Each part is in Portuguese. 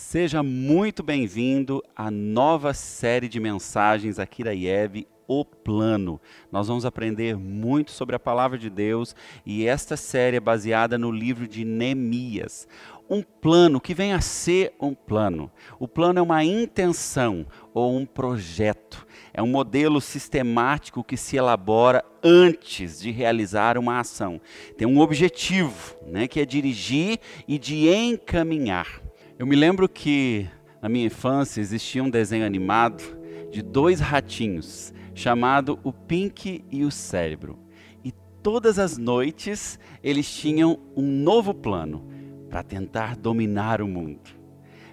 Seja muito bem-vindo à nova série de mensagens aqui da IEB, O Plano. Nós vamos aprender muito sobre a palavra de Deus e esta série é baseada no livro de Neemias. Um plano que vem a ser um plano. O plano é uma intenção ou um projeto. É um modelo sistemático que se elabora antes de realizar uma ação. Tem um objetivo, né, que é dirigir e de encaminhar. Eu me lembro que na minha infância existia um desenho animado de dois ratinhos chamado o Pink e o Cérebro. E todas as noites eles tinham um novo plano para tentar dominar o mundo.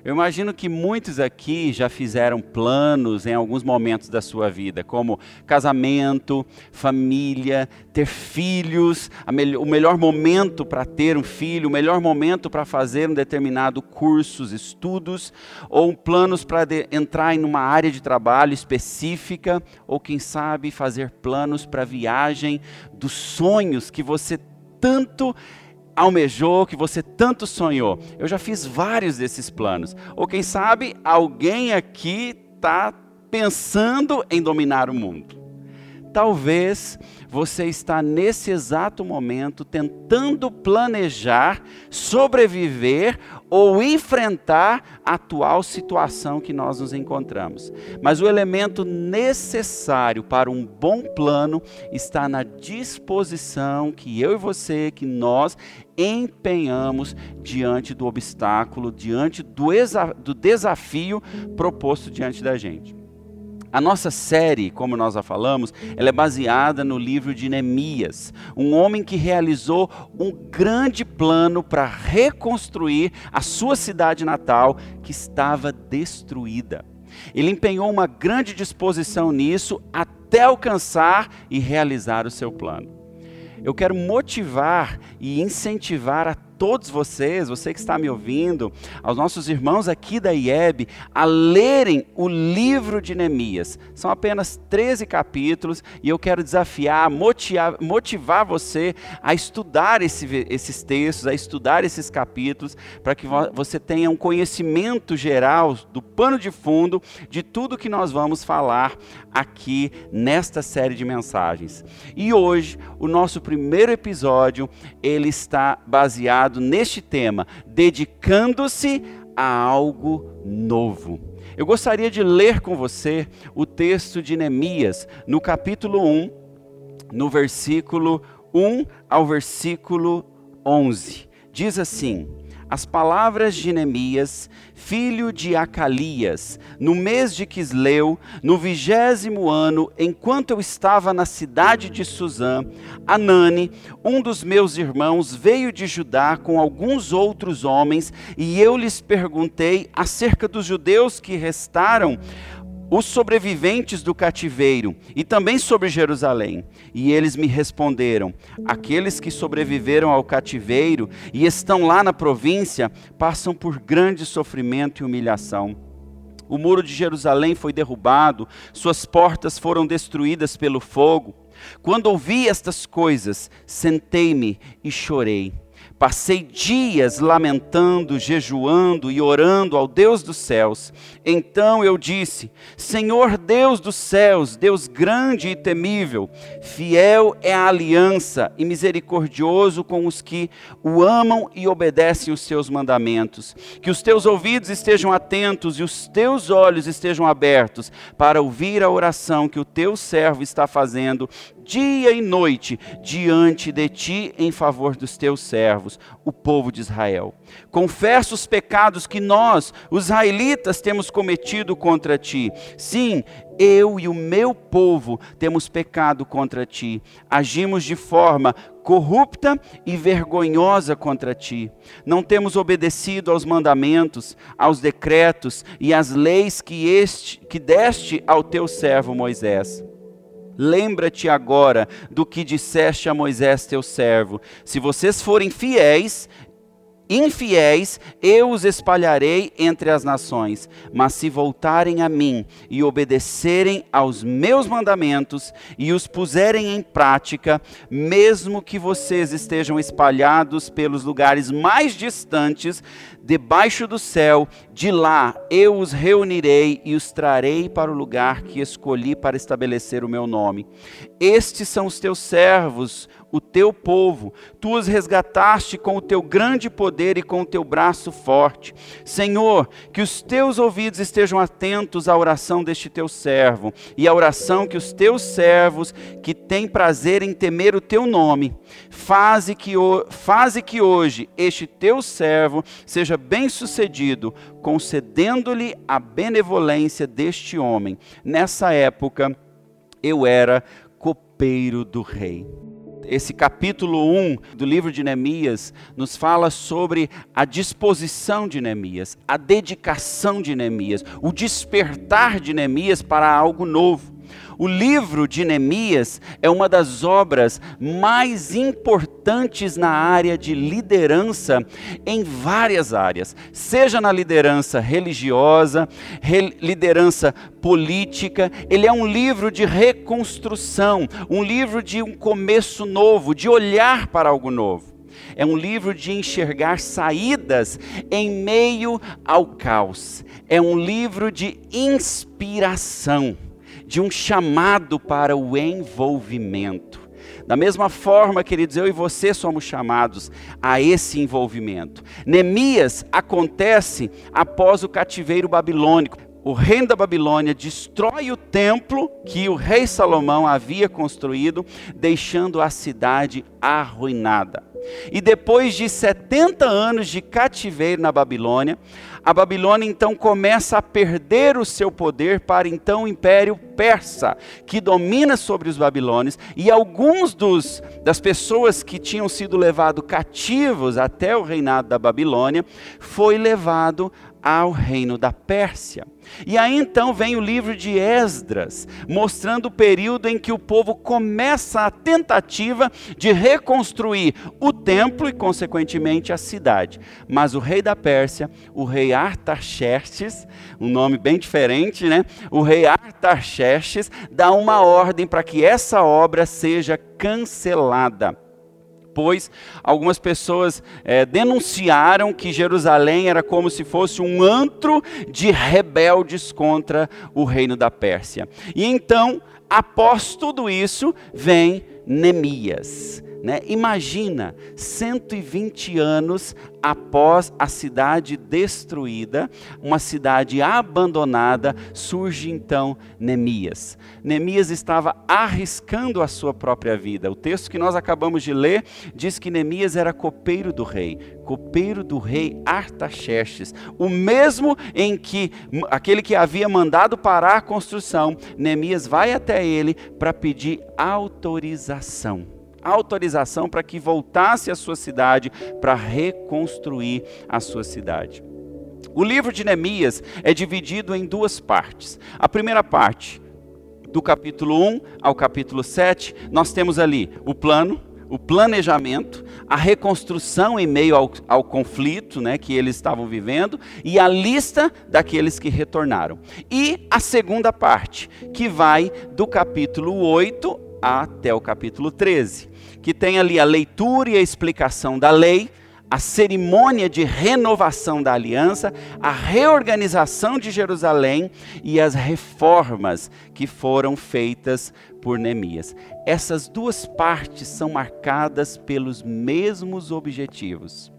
Eu imagino que muitos aqui já fizeram planos em alguns momentos da sua vida, como casamento, família, ter filhos, me o melhor momento para ter um filho, o melhor momento para fazer um determinado curso, estudos, ou planos para entrar em uma área de trabalho específica, ou quem sabe fazer planos para viagem dos sonhos que você tanto almejou, que você tanto sonhou. Eu já fiz vários desses planos. Ou quem sabe alguém aqui está pensando em dominar o mundo. Talvez você está nesse exato momento tentando planejar, sobreviver ou enfrentar a atual situação que nós nos encontramos. Mas o elemento necessário para um bom plano está na disposição que eu e você, que nós empenhamos diante do obstáculo, diante do, do desafio proposto diante da gente. A nossa série, como nós já falamos, ela é baseada no livro de Neemias, um homem que realizou um grande plano para reconstruir a sua cidade natal que estava destruída. Ele empenhou uma grande disposição nisso até alcançar e realizar o seu plano. Eu quero motivar e incentivar a todos vocês, você que está me ouvindo, aos nossos irmãos aqui da IEB, a lerem o livro de Neemias. São apenas 13 capítulos e eu quero desafiar, motivar, motivar você a estudar esse, esses textos, a estudar esses capítulos, para que você tenha um conhecimento geral do pano de fundo de tudo que nós vamos falar aqui nesta série de mensagens. E hoje, o nosso primeiro episódio, ele está baseado neste tema, dedicando-se a algo novo. Eu gostaria de ler com você o texto de Neemias, no capítulo 1, no versículo 1 ao versículo 11. Diz assim: as palavras de Neemias, filho de Acalias, no mês de Quisleu, no vigésimo ano, enquanto eu estava na cidade de Suzã, Anani, um dos meus irmãos, veio de Judá com alguns outros homens, e eu lhes perguntei acerca dos judeus que restaram os sobreviventes do cativeiro e também sobre Jerusalém. E eles me responderam: aqueles que sobreviveram ao cativeiro e estão lá na província passam por grande sofrimento e humilhação. O muro de Jerusalém foi derrubado, suas portas foram destruídas pelo fogo. Quando ouvi estas coisas, sentei-me e chorei. Passei dias lamentando, jejuando e orando ao Deus dos céus. Então eu disse: Senhor Deus dos céus, Deus grande e temível, fiel é a aliança e misericordioso com os que o amam e obedecem os seus mandamentos. Que os teus ouvidos estejam atentos e os teus olhos estejam abertos para ouvir a oração que o teu servo está fazendo dia e noite diante de ti em favor dos teus servos, o povo de Israel. Confesso os pecados que nós, os israelitas, temos cometido contra ti. Sim, eu e o meu povo temos pecado contra ti. Agimos de forma corrupta e vergonhosa contra ti. Não temos obedecido aos mandamentos, aos decretos e às leis que, este, que deste ao teu servo Moisés. Lembra-te agora do que disseste a Moisés, teu servo: se vocês forem fiéis, infiéis, eu os espalharei entre as nações. Mas se voltarem a mim e obedecerem aos meus mandamentos e os puserem em prática, mesmo que vocês estejam espalhados pelos lugares mais distantes, debaixo do céu, De lá eu os reunirei e os trarei para o lugar que escolhi para estabelecer o meu nome. Estes são os teus servos, o teu povo. Tu os resgataste com o teu grande poder e com o teu braço forte. Senhor, que os teus ouvidos estejam atentos à oração deste teu servo e à oração que os teus servos, que têm prazer em temer o teu nome, faze que, faze que hoje este teu servo seja bem-sucedido, concedendo-lhe a benevolência deste homem. Nessa época, eu era copeiro do rei esse capítulo 1 do livro de Neemias nos fala sobre a disposição de Neemias, a dedicação de Neemias, o despertar de Neemias para algo novo. O livro de Neemias é uma das obras mais importantes na área de liderança, em várias áreas, seja na liderança religiosa, re liderança política. Ele é um livro de reconstrução, um livro de um começo novo, de olhar para algo novo. É um livro de enxergar saídas em meio ao caos. É um livro de inspiração de um chamado para o envolvimento. Da mesma forma, queridos, eu e você somos chamados a esse envolvimento. Neemias acontece após o cativeiro babilônico. O reino da Babilônia destrói o templo que o rei Salomão havia construído, deixando a cidade arruinada. E depois de 70 anos de cativeiro na Babilônia, a Babilônia então começa a perder o seu poder para então o Império Persa, que domina sobre os babilônios, e alguns dos, das pessoas que tinham sido levados cativos até o reinado da Babilônia, foi levado ao reino da Pérsia. E aí então vem o livro de Esdras, mostrando o período em que o povo começa a tentativa de reconstruir o templo e, consequentemente, a cidade. Mas o rei da Pérsia, o rei Artaxerxes, um nome bem diferente, né? O rei Artaxerxes dá uma ordem para que essa obra seja cancelada depois, algumas pessoas é, denunciaram que Jerusalém era como se fosse um antro de rebeldes contra o reino da Pérsia. E então, após tudo isso, vem Neemias. Né? Imagina, 120 anos após a cidade destruída, uma cidade abandonada, surge então Neemias. Neemias estava arriscando a sua própria vida. O texto que nós acabamos de ler diz que Neemias era copeiro do rei, copeiro do rei Artaxerxes, o mesmo em que aquele que havia mandado parar a construção, Neemias vai até ele para pedir autorização autorização para que voltasse à sua cidade para reconstruir a sua cidade. O livro de Neemias é dividido em duas partes. A primeira parte, do capítulo 1 ao capítulo 7, nós temos ali o plano, o planejamento, a reconstrução em meio ao, ao, conflito né, que eles estavam vivendo e a lista daqueles que retornaram. E a segunda parte, que vai do capítulo 8 até o capítulo 13 que tem ali a leitura e a explicação da lei, a cerimônia de renovação da aliança, a reorganização de Jerusalém e as reformas que foram feitas por Neemias. Essas duas partes são marcadas pelos mesmos objetivos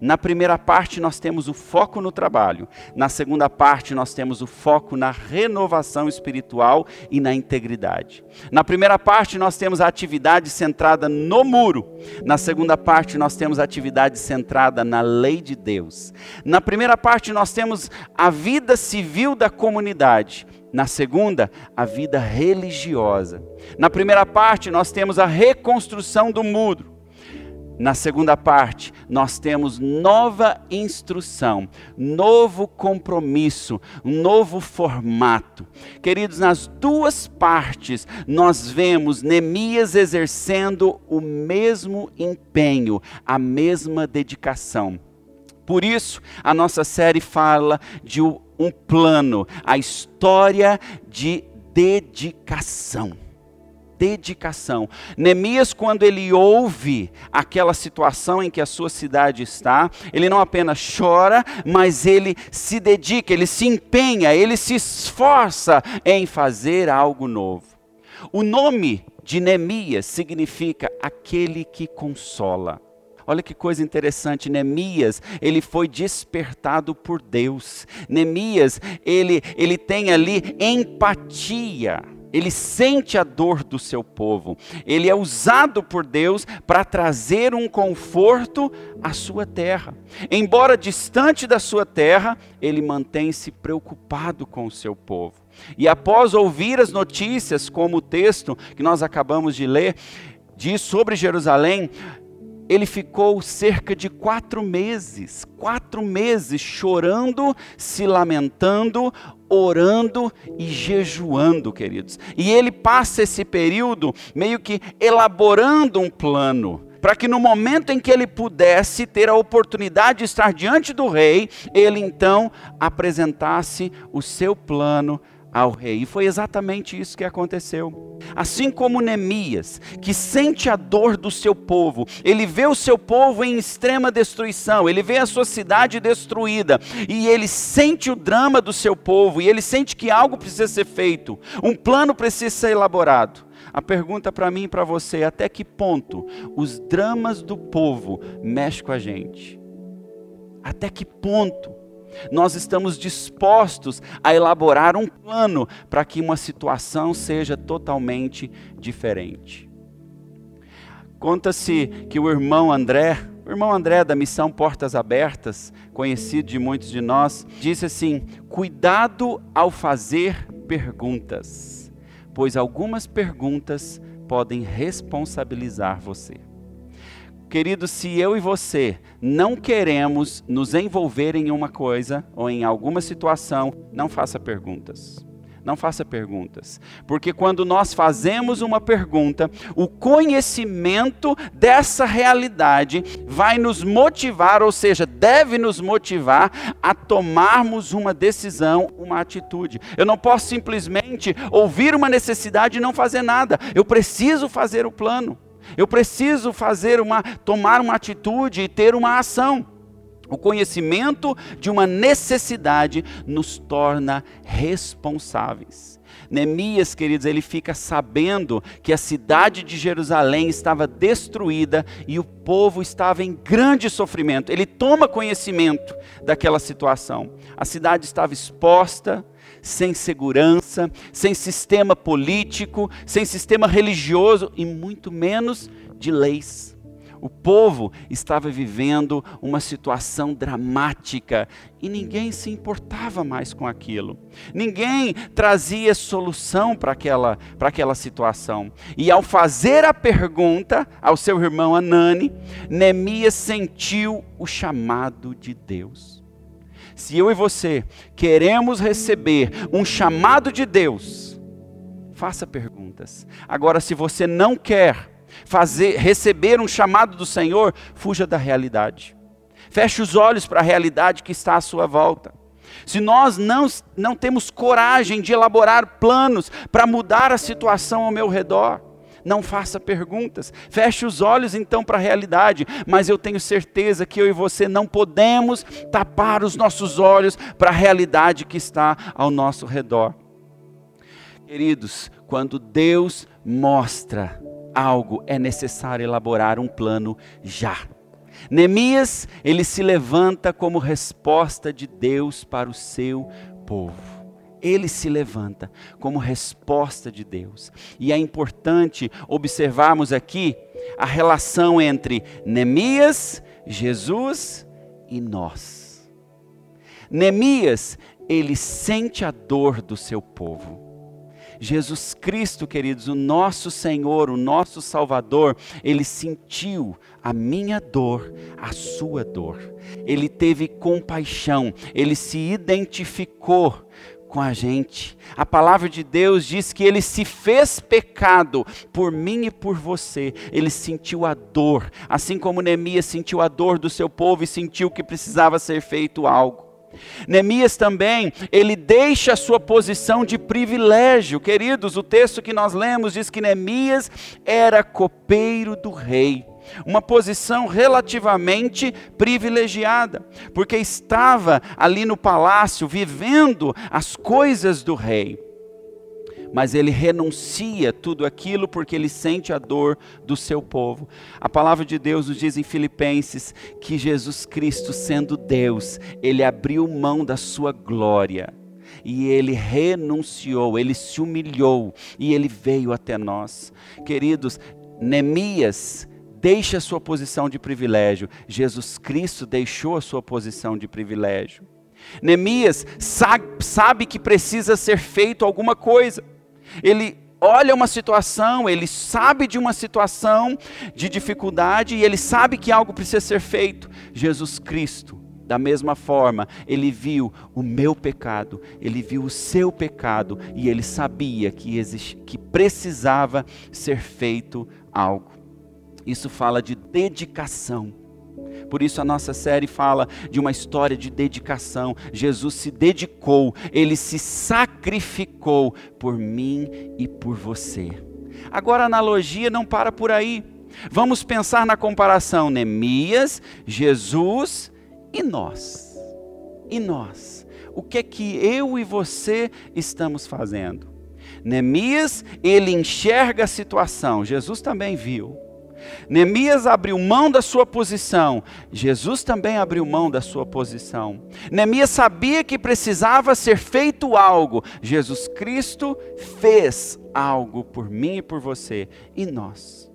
na primeira parte, nós temos o foco no trabalho. Na segunda parte, nós temos o foco na renovação espiritual e na integridade. Na primeira parte, nós temos a atividade centrada no muro. Na segunda parte, nós temos a atividade centrada na lei de Deus. Na primeira parte, nós temos a vida civil da comunidade. Na segunda, a vida religiosa. Na primeira parte, nós temos a reconstrução do muro. Na segunda parte, nós temos nova instrução, novo compromisso, um novo formato. Queridos, nas duas partes, nós vemos Neemias exercendo o mesmo empenho, a mesma dedicação. Por isso, a nossa série fala de um plano, a história de dedicação dedicação. Neemias, quando ele ouve aquela situação em que a sua cidade está, ele não apenas chora, mas ele se dedica, ele se empenha, ele se esforça em fazer algo novo. O nome de Neemias significa aquele que consola. Olha que coisa interessante, Neemias, ele foi despertado por Deus. Neemias, ele, ele tem ali empatia. Ele sente a dor do seu povo. Ele é usado por Deus para trazer um conforto à sua terra. Embora distante da sua terra, ele mantém-se preocupado com o seu povo. E após ouvir as notícias, como o texto que nós acabamos de ler, diz sobre Jerusalém, ele ficou cerca de quatro meses, quatro meses chorando, se lamentando, orando e jejuando, queridos. E ele passa esse período meio que elaborando um plano para que no momento em que ele pudesse ter a oportunidade de estar diante do rei, ele então apresentasse o seu plano ao rei. E foi exatamente isso que aconteceu. Assim como Neemias, que sente a dor do seu povo, ele vê o seu povo em extrema destruição, ele vê a sua cidade destruída, e ele sente o drama do seu povo, e ele sente que algo precisa ser feito, um plano precisa ser elaborado. A pergunta para mim e para você é até que ponto os dramas do povo mexem com a gente? Até que ponto nós estamos dispostos a elaborar um plano para que uma situação seja totalmente diferente. Conta-se que o irmão André, o irmão André da missão Portas Abertas, conhecido de muitos de nós, disse assim: cuidado ao fazer perguntas, pois algumas perguntas podem responsabilizar você. Querido, se eu e você não queremos nos envolver em uma coisa ou em alguma situação, não faça perguntas. Não faça perguntas, porque quando nós fazemos uma pergunta, o conhecimento dessa realidade vai nos motivar, ou seja, deve nos motivar a tomarmos uma decisão, uma atitude. Eu não posso simplesmente ouvir uma necessidade e não fazer nada, eu preciso fazer o plano. Eu preciso fazer uma, tomar uma atitude e ter uma ação. O conhecimento de uma necessidade nos torna responsáveis. Neemias, queridos, ele fica sabendo que a cidade de Jerusalém estava destruída e o povo estava em grande sofrimento. Ele toma conhecimento daquela situação. A cidade estava exposta, sem segurança, sem sistema político, sem sistema religioso e muito menos de leis. O povo estava vivendo uma situação dramática e ninguém se importava mais com aquilo. Ninguém trazia solução para aquela, para aquela situação. E ao fazer a pergunta ao seu irmão Anani, Neemias sentiu o chamado de Deus. Se eu e você queremos receber um chamado de Deus, faça perguntas. Agora, se você não quer fazer, receber um chamado do Senhor, fuja da realidade. Feche os olhos para a realidade que está à sua volta. Se nós não, não temos coragem de elaborar planos para mudar a situação ao meu redor, não faça perguntas, feche os olhos então para a realidade, mas eu tenho certeza que eu e você não podemos tapar os nossos olhos para a realidade que está ao nosso redor. Queridos, quando Deus mostra algo, é necessário elaborar um plano já. Neemias, ele se levanta como resposta de Deus para o seu povo ele se levanta como resposta de Deus. E é importante observarmos aqui a relação entre Neemias, Jesus e nós. Neemias, ele sente a dor do seu povo. Jesus Cristo, queridos, o nosso Senhor, o nosso Salvador, ele sentiu a minha dor, a sua dor. Ele teve compaixão, ele se identificou com a gente. A palavra de Deus diz que ele se fez pecado por mim e por você. Ele sentiu a dor, assim como Neemias sentiu a dor do seu povo e sentiu que precisava ser feito algo. Neemias também, ele deixa a sua posição de privilégio. Queridos, o texto que nós lemos diz que Neemias era copeiro do rei. Uma posição relativamente privilegiada, porque estava ali no palácio vivendo as coisas do rei mas ele renuncia tudo aquilo porque ele sente a dor do seu povo. A palavra de Deus nos diz em Filipenses que Jesus Cristo, sendo Deus, ele abriu mão da sua glória e ele renunciou, ele se humilhou e ele veio até nós. Queridos, Neemias deixa a sua posição de privilégio, Jesus Cristo deixou a sua posição de privilégio. Neemias sabe, que precisa ser feito alguma coisa. Ele olha uma situação, ele sabe de uma situação de dificuldade e ele sabe que algo precisa ser feito. Jesus Cristo, da mesma forma, ele viu o meu pecado, ele viu o seu pecado e ele sabia que, que precisava ser feito algo. Isso fala de dedicação. Por isso a nossa série fala de uma história de dedicação. Jesus se dedicou, ele se sacrificou por mim e por você. Agora a analogia não para por aí. Vamos pensar na comparação Neemias, Jesus e nós. E nós? O que é que eu e você estamos fazendo? Neemias, ele enxerga a situação. Jesus também viu. Neemias abriu mão da sua posição, Jesus também abriu mão da sua posição. Neemias sabia que precisava ser feito algo, Jesus Cristo fez algo por mim e por você, e nós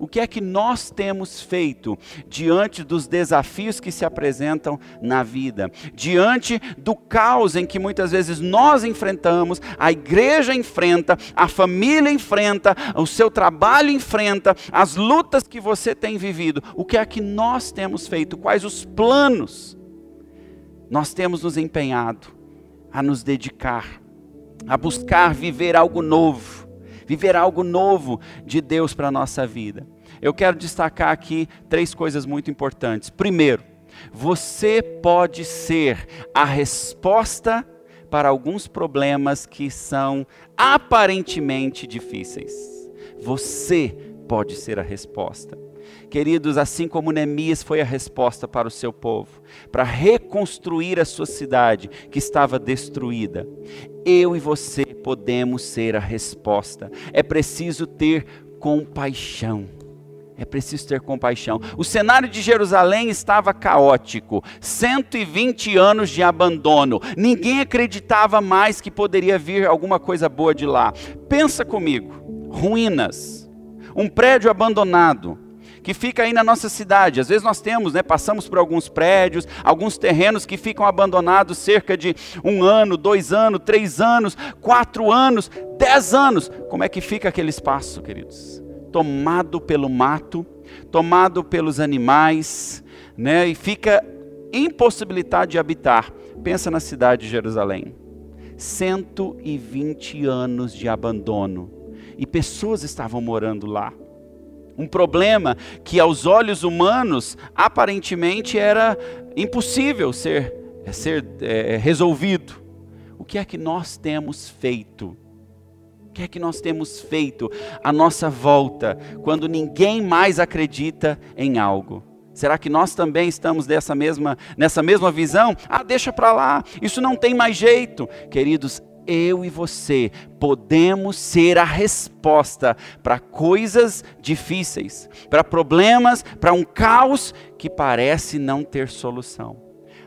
o que é que nós temos feito diante dos desafios que se apresentam na vida, diante do caos em que muitas vezes nós enfrentamos, a igreja enfrenta, a família enfrenta, o seu trabalho enfrenta, as lutas que você tem vivido, o que é que nós temos feito, quais os planos nós temos nos empenhado a nos dedicar, a buscar viver algo novo viver algo novo de Deus para a nossa vida. Eu quero destacar aqui três coisas muito importantes. Primeiro, você pode ser a resposta para alguns problemas que são aparentemente difíceis. Você pode ser a resposta. Queridos, assim como Neemias foi a resposta para o seu povo, para reconstruir a sua cidade que estava destruída, eu e você podemos ser a resposta. É preciso ter compaixão. É preciso ter compaixão. O cenário de Jerusalém estava caótico. 120 anos de abandono. Ninguém acreditava mais que poderia vir alguma coisa boa de lá. Pensa comigo: ruínas, um prédio abandonado que fica aí na nossa cidade. Às vezes nós temos, né, passamos por alguns prédios, alguns terrenos que ficam abandonados cerca de um ano, dois anos, três anos, quatro anos, dez anos. Como é que fica aquele espaço, queridos? Tomado pelo mato, tomado pelos animais, né, e fica impossibilitado de habitar. Pensa na cidade de Jerusalém. 120 anos de abandono. E pessoas estavam morando lá um problema que aos olhos humanos aparentemente era impossível ser, ser é, resolvido. O que é que nós temos feito? O que é que nós temos feito à nossa volta quando ninguém mais acredita em algo? Será que nós também estamos dessa mesma, nessa mesma visão? Ah, deixa para lá, isso não tem mais jeito. Queridos, eu e você podemos ser a resposta para coisas difíceis, para problemas, para um caos que parece não ter solução.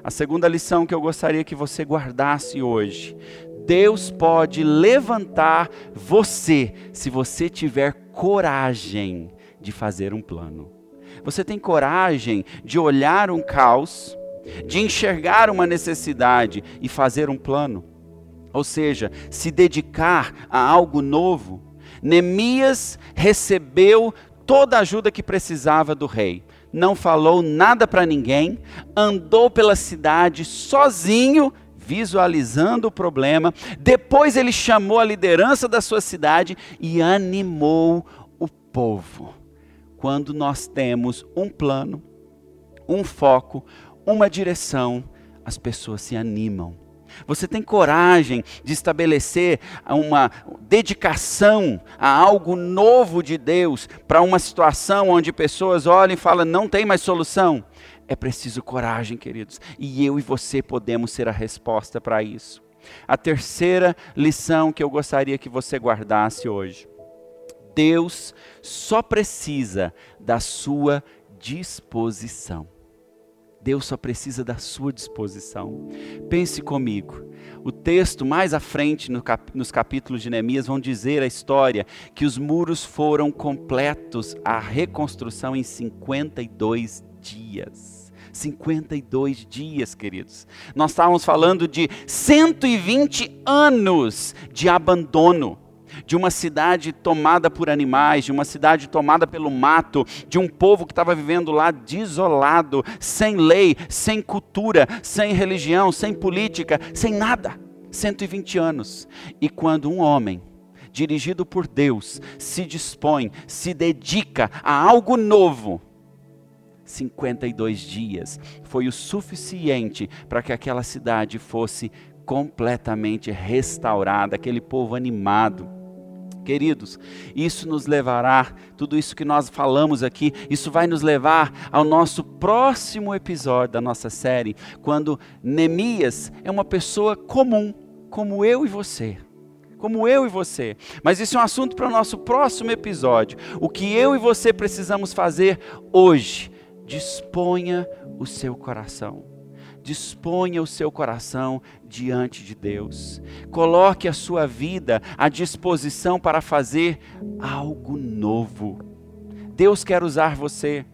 A segunda lição que eu gostaria que você guardasse hoje: Deus pode levantar você se você tiver coragem de fazer um plano. Você tem coragem de olhar um caos, de enxergar uma necessidade e fazer um plano? Ou seja, se dedicar a algo novo, Neemias recebeu toda a ajuda que precisava do rei. Não falou nada para ninguém, andou pela cidade sozinho, visualizando o problema. Depois ele chamou a liderança da sua cidade e animou o povo. Quando nós temos um plano, um foco, uma direção, as pessoas se animam. Você tem coragem de estabelecer uma dedicação a algo novo de Deus para uma situação onde pessoas olham e falam: não tem mais solução? É preciso coragem, queridos. E eu e você podemos ser a resposta para isso. A terceira lição que eu gostaria que você guardasse hoje. Deus só precisa da sua disposição. Deus só precisa da sua disposição. Pense comigo. O texto mais à frente no cap nos capítulos de Neemias vão dizer a história que os muros foram completos, a reconstrução em 52 dias. 52 dias, queridos. Nós estávamos falando de 120 anos de abandono de uma cidade tomada por animais, de uma cidade tomada pelo mato, de um povo que estava vivendo lá desolado, sem lei, sem cultura, sem religião, sem política, sem nada. 120 anos. E quando um homem, dirigido por Deus, se dispõe, se dedica a algo novo, 52 dias foi o suficiente para que aquela cidade fosse completamente restaurada, aquele povo animado. Queridos, isso nos levará, tudo isso que nós falamos aqui, isso vai nos levar ao nosso próximo episódio da nossa série, quando Neemias é uma pessoa comum, como eu e você. Como eu e você. Mas isso é um assunto para o nosso próximo episódio. O que eu e você precisamos fazer hoje? Disponha o seu coração disponha o seu coração diante de Deus. Coloque a sua vida à disposição para fazer algo novo. Deus quer usar você.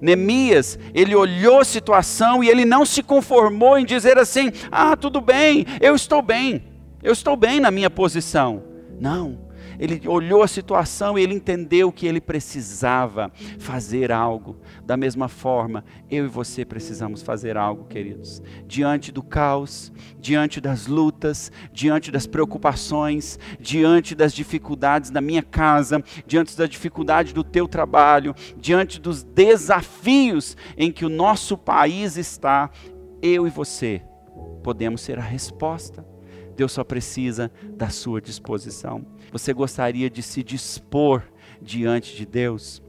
Neemias, ele olhou a situação e ele não se conformou em dizer assim: ah, tudo bem, eu estou bem, eu estou bem na minha posição. Não, ele olhou a situação e ele entendeu que ele precisava fazer algo. Da mesma forma, eu e você precisamos fazer algo, queridos. Diante do caos, diante das lutas, diante das preocupações, diante das dificuldades da minha casa, diante da dificuldade do teu trabalho, diante dos desafios em que o nosso país está, eu e você podemos ser a resposta. Deus só precisa da sua disposição. Você gostaria de se dispor diante de Deus?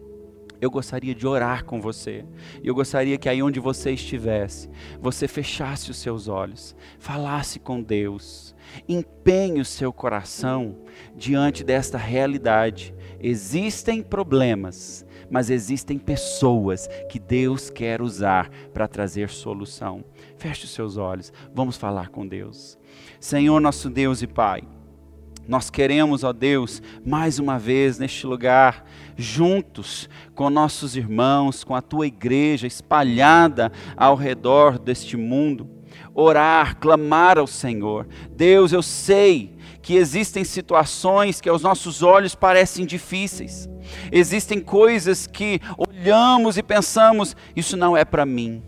Eu gostaria de orar com você. Eu gostaria que aí onde você estivesse, você fechasse os seus olhos, falasse com Deus, empenhe o seu coração diante desta realidade. Existem problemas, mas existem pessoas que Deus quer usar para trazer solução. Feche os seus olhos, vamos falar com Deus. Senhor, nosso Deus e Pai. Nós queremos, ó Deus, mais uma vez neste lugar, juntos com nossos irmãos, com a tua igreja espalhada ao redor deste mundo, orar, clamar ao Senhor. Deus, eu sei que existem situações que aos nossos olhos parecem difíceis. Existem coisas que olhamos e pensamos, isso não é para mim.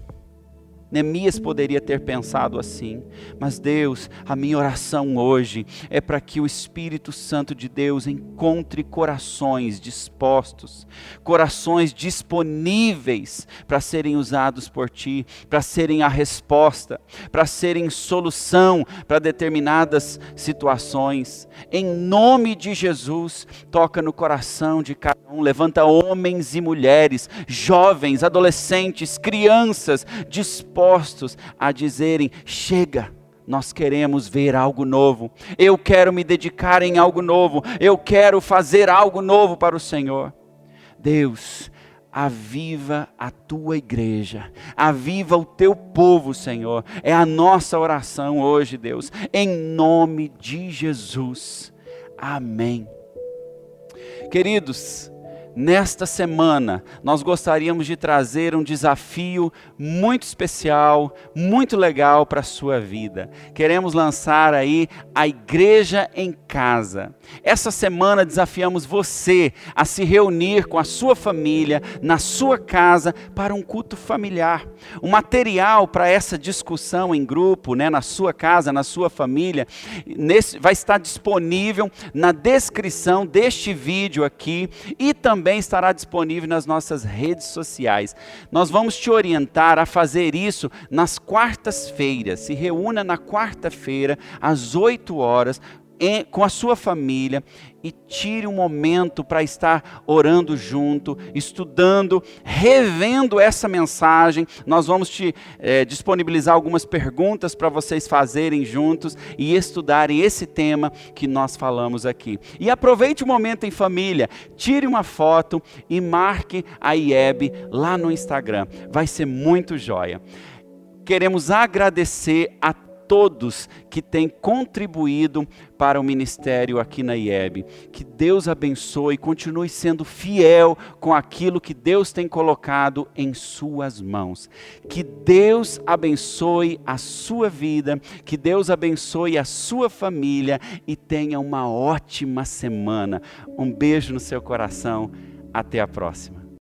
Neemias poderia ter pensado assim, mas Deus, a minha oração hoje é para que o Espírito Santo de Deus encontre corações dispostos, corações disponíveis para serem usados por Ti, para serem a resposta, para serem solução para determinadas situações. Em nome de Jesus, toca no coração de cada um, levanta homens e mulheres, jovens, adolescentes, crianças dispostos dispostos a dizerem: chega. Nós queremos ver algo novo. Eu quero me dedicar em algo novo. Eu quero fazer algo novo para o Senhor. Deus, aviva a tua igreja, aviva o teu povo, Senhor. É a nossa oração hoje, Deus, em nome de Jesus. Amém. Queridos, Nesta semana, nós gostaríamos de trazer um desafio muito especial, muito legal para a sua vida. Queremos lançar aí a Igreja em casa. Essa semana desafiamos você a se reunir com a sua família, na sua casa, para um culto familiar. O material para essa discussão em grupo, né, na sua casa, na sua família, nesse, vai estar disponível na descrição deste vídeo aqui e também estará disponível nas nossas redes sociais. Nós vamos te orientar a fazer isso nas quartas-feiras. Se reúna na quarta-feira, às 8 horas, com a sua família e tire um momento para estar orando junto, estudando, revendo essa mensagem. Nós vamos te é, disponibilizar algumas perguntas para vocês fazerem juntos e estudarem esse tema que nós falamos aqui. E aproveite o momento em família, tire uma foto e marque a IEB lá no Instagram. Vai ser muito joia. Queremos agradecer a todos que têm contribuído para o ministério aqui na IEB. Que Deus abençoe e continue sendo fiel com aquilo que Deus tem colocado em suas mãos. Que Deus abençoe a sua vida, que Deus abençoe a sua família e tenha uma ótima semana. Um beijo no seu coração. Até a próxima.